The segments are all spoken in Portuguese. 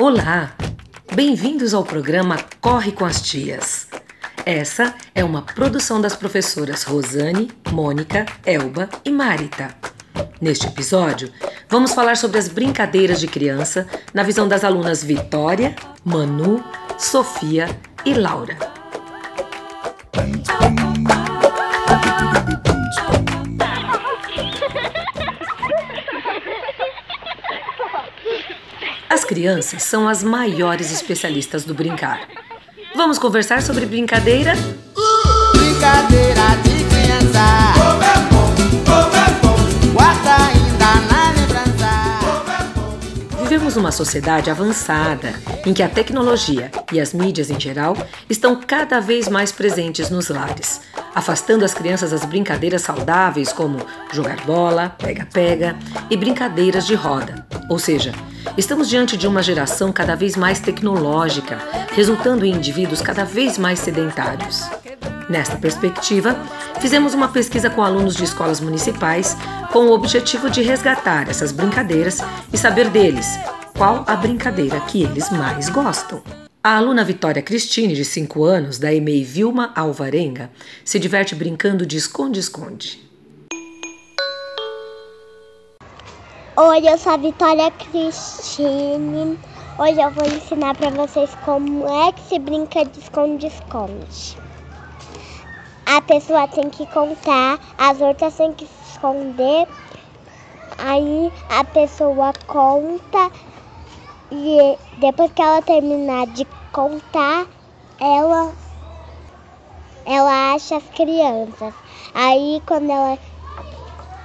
Olá! Bem-vindos ao programa Corre com as Tias. Essa é uma produção das professoras Rosane, Mônica, Elba e Marita. Neste episódio, vamos falar sobre as brincadeiras de criança na visão das alunas Vitória, Manu, Sofia e Laura. Crianças são as maiores especialistas do brincar. Vamos conversar sobre brincadeira? Brincadeira de criança. Como é bom, como é bom. Guarda ainda na lembrança. Vivemos numa sociedade avançada em que a tecnologia e as mídias em geral estão cada vez mais presentes nos lares, afastando as crianças das brincadeiras saudáveis como jogar bola, pega-pega e brincadeiras de roda. Ou seja, estamos diante de uma geração cada vez mais tecnológica, resultando em indivíduos cada vez mais sedentários. Nesta perspectiva, fizemos uma pesquisa com alunos de escolas municipais com o objetivo de resgatar essas brincadeiras e saber deles qual a brincadeira que eles mais gostam. A aluna Vitória Cristine, de 5 anos, da EMEI Vilma Alvarenga, se diverte brincando de esconde-esconde. Oi, eu sou a Vitória Cristine. Hoje eu vou ensinar para vocês como é que se brinca de esconde-esconde. A pessoa tem que contar, as outras têm que se esconder. Aí a pessoa conta e depois que ela terminar de contar, ela ela acha as crianças. Aí quando ela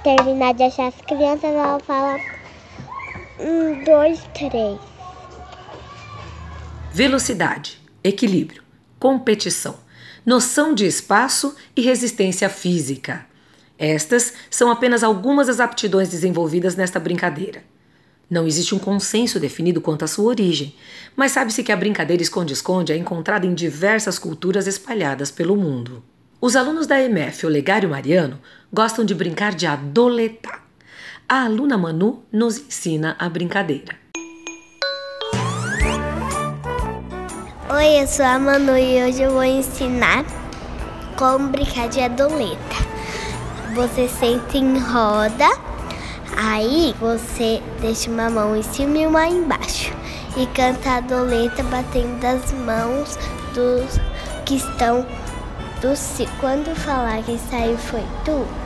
terminar de achar as crianças, ela fala um, dois, três. Velocidade, equilíbrio, competição, noção de espaço e resistência física. Estas são apenas algumas das aptidões desenvolvidas nesta brincadeira. Não existe um consenso definido quanto à sua origem, mas sabe-se que a brincadeira esconde-esconde é encontrada em diversas culturas espalhadas pelo mundo. Os alunos da EMF Olegário Mariano gostam de brincar de adoletar. A aluna Manu nos ensina a brincadeira. Oi, eu sou a Manu e hoje eu vou ensinar como brincar de adoleta. Você senta em roda, aí você deixa uma mão em cima e uma embaixo. E canta a adoleta batendo as mãos dos que estão do. Quando falar que saiu foi tu,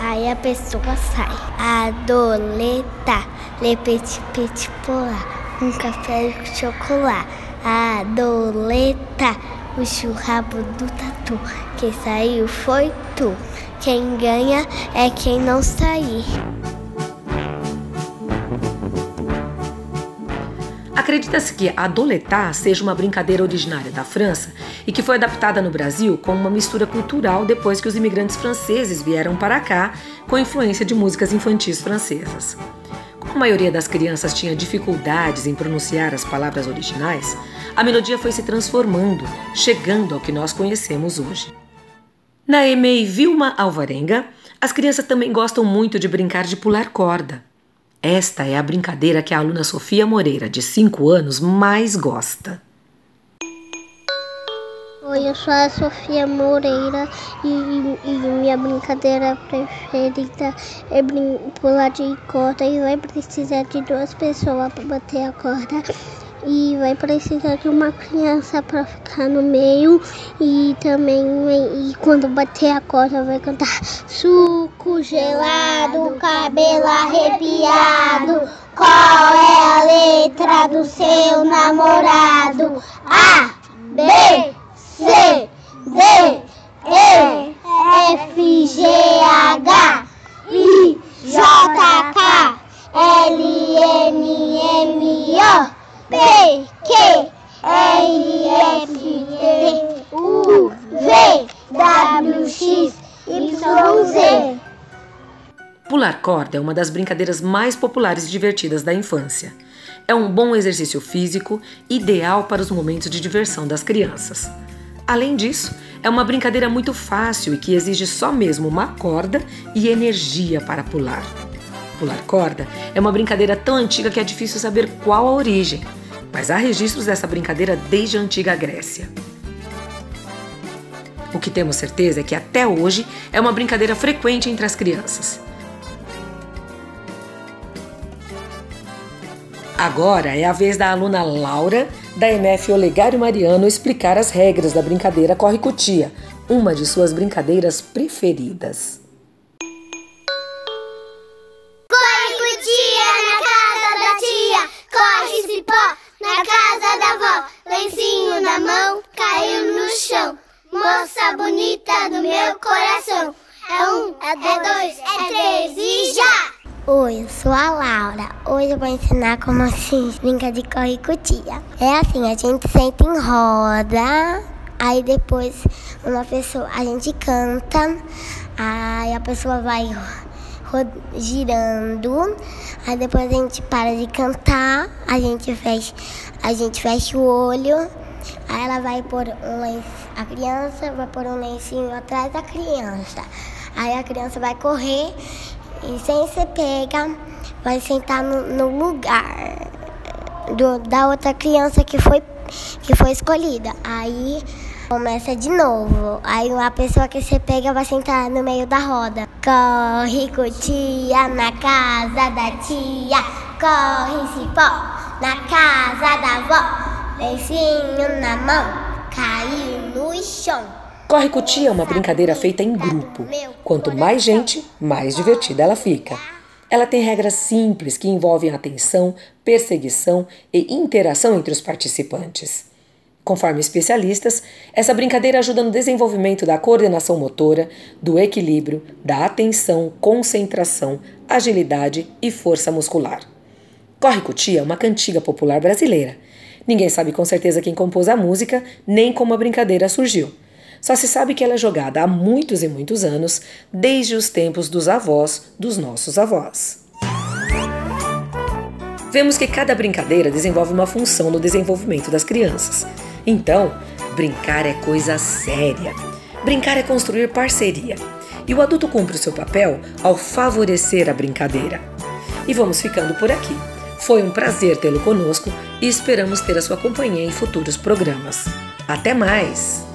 aí a pessoa sai. Adoleta, lepete pete polar, um café de chocolate. Adoleta, o churrabo do tatu. Quem saiu foi tu. Quem ganha é quem não sair. Acredita-se que a doletar seja uma brincadeira originária da França e que foi adaptada no Brasil como uma mistura cultural depois que os imigrantes franceses vieram para cá com influência de músicas infantis francesas. Como a maioria das crianças tinha dificuldades em pronunciar as palavras originais, a melodia foi se transformando, chegando ao que nós conhecemos hoje. Na EMEI Vilma Alvarenga, as crianças também gostam muito de brincar de pular corda. Esta é a brincadeira que a aluna Sofia Moreira, de 5 anos, mais gosta. Oi, eu sou a Sofia Moreira e, e minha brincadeira preferida é pular de corda e vai precisar de duas pessoas para bater a corda e vai precisar de uma criança para ficar no meio e também e quando bater a corda vai cantar suco gelado, cabelo arrepiado. Qual é a letra do seu namorado? A, Pular corda é uma das brincadeiras mais populares e divertidas da infância. É um bom exercício físico, ideal para os momentos de diversão das crianças. Além disso, é uma brincadeira muito fácil e que exige só mesmo uma corda e energia para pular. Pular corda é uma brincadeira tão antiga que é difícil saber qual a origem. mas há registros dessa brincadeira desde a antiga Grécia. O que temos certeza é que até hoje é uma brincadeira frequente entre as crianças. Agora é a vez da aluna Laura, da MF Olegário Mariano, explicar as regras da brincadeira Corre Cutia, uma de suas brincadeiras preferidas. Corre cutia na casa da tia, corre cipó na casa da avó, lencinho na mão, caiu no chão. Moça bonita do meu coração, é um, é dois, é três e já! Oi, eu sou a Laura. Hoje eu vou ensinar como se brinca de corre cutia. É assim, a gente senta em roda, aí depois uma pessoa, a gente canta, aí a pessoa vai girando, aí depois a gente para de cantar, a gente fecha, a gente fecha o olho, aí ela vai pôr um lenço, a criança vai pôr um lencinho atrás da criança. Aí a criança vai correr e sem ser pega, vai sentar no, no lugar do- da outra criança que foi, que foi escolhida. Aí começa de novo. Aí a pessoa que você pega vai sentar no meio da roda. Corre cutia na casa da tia. Corre cipó na casa da avó. Lencinho na mão, caiu no chão. Corre Cutia é uma brincadeira feita em grupo. Quanto mais gente, mais divertida ela fica. Ela tem regras simples que envolvem atenção, perseguição e interação entre os participantes. Conforme especialistas, essa brincadeira ajuda no desenvolvimento da coordenação motora, do equilíbrio, da atenção, concentração, agilidade e força muscular. Corre Cutia é uma cantiga popular brasileira. Ninguém sabe com certeza quem compôs a música, nem como a brincadeira surgiu. Só se sabe que ela é jogada há muitos e muitos anos, desde os tempos dos avós dos nossos avós. Vemos que cada brincadeira desenvolve uma função no desenvolvimento das crianças. Então, brincar é coisa séria. Brincar é construir parceria. E o adulto cumpre o seu papel ao favorecer a brincadeira. E vamos ficando por aqui. Foi um prazer tê-lo conosco e esperamos ter a sua companhia em futuros programas. Até mais!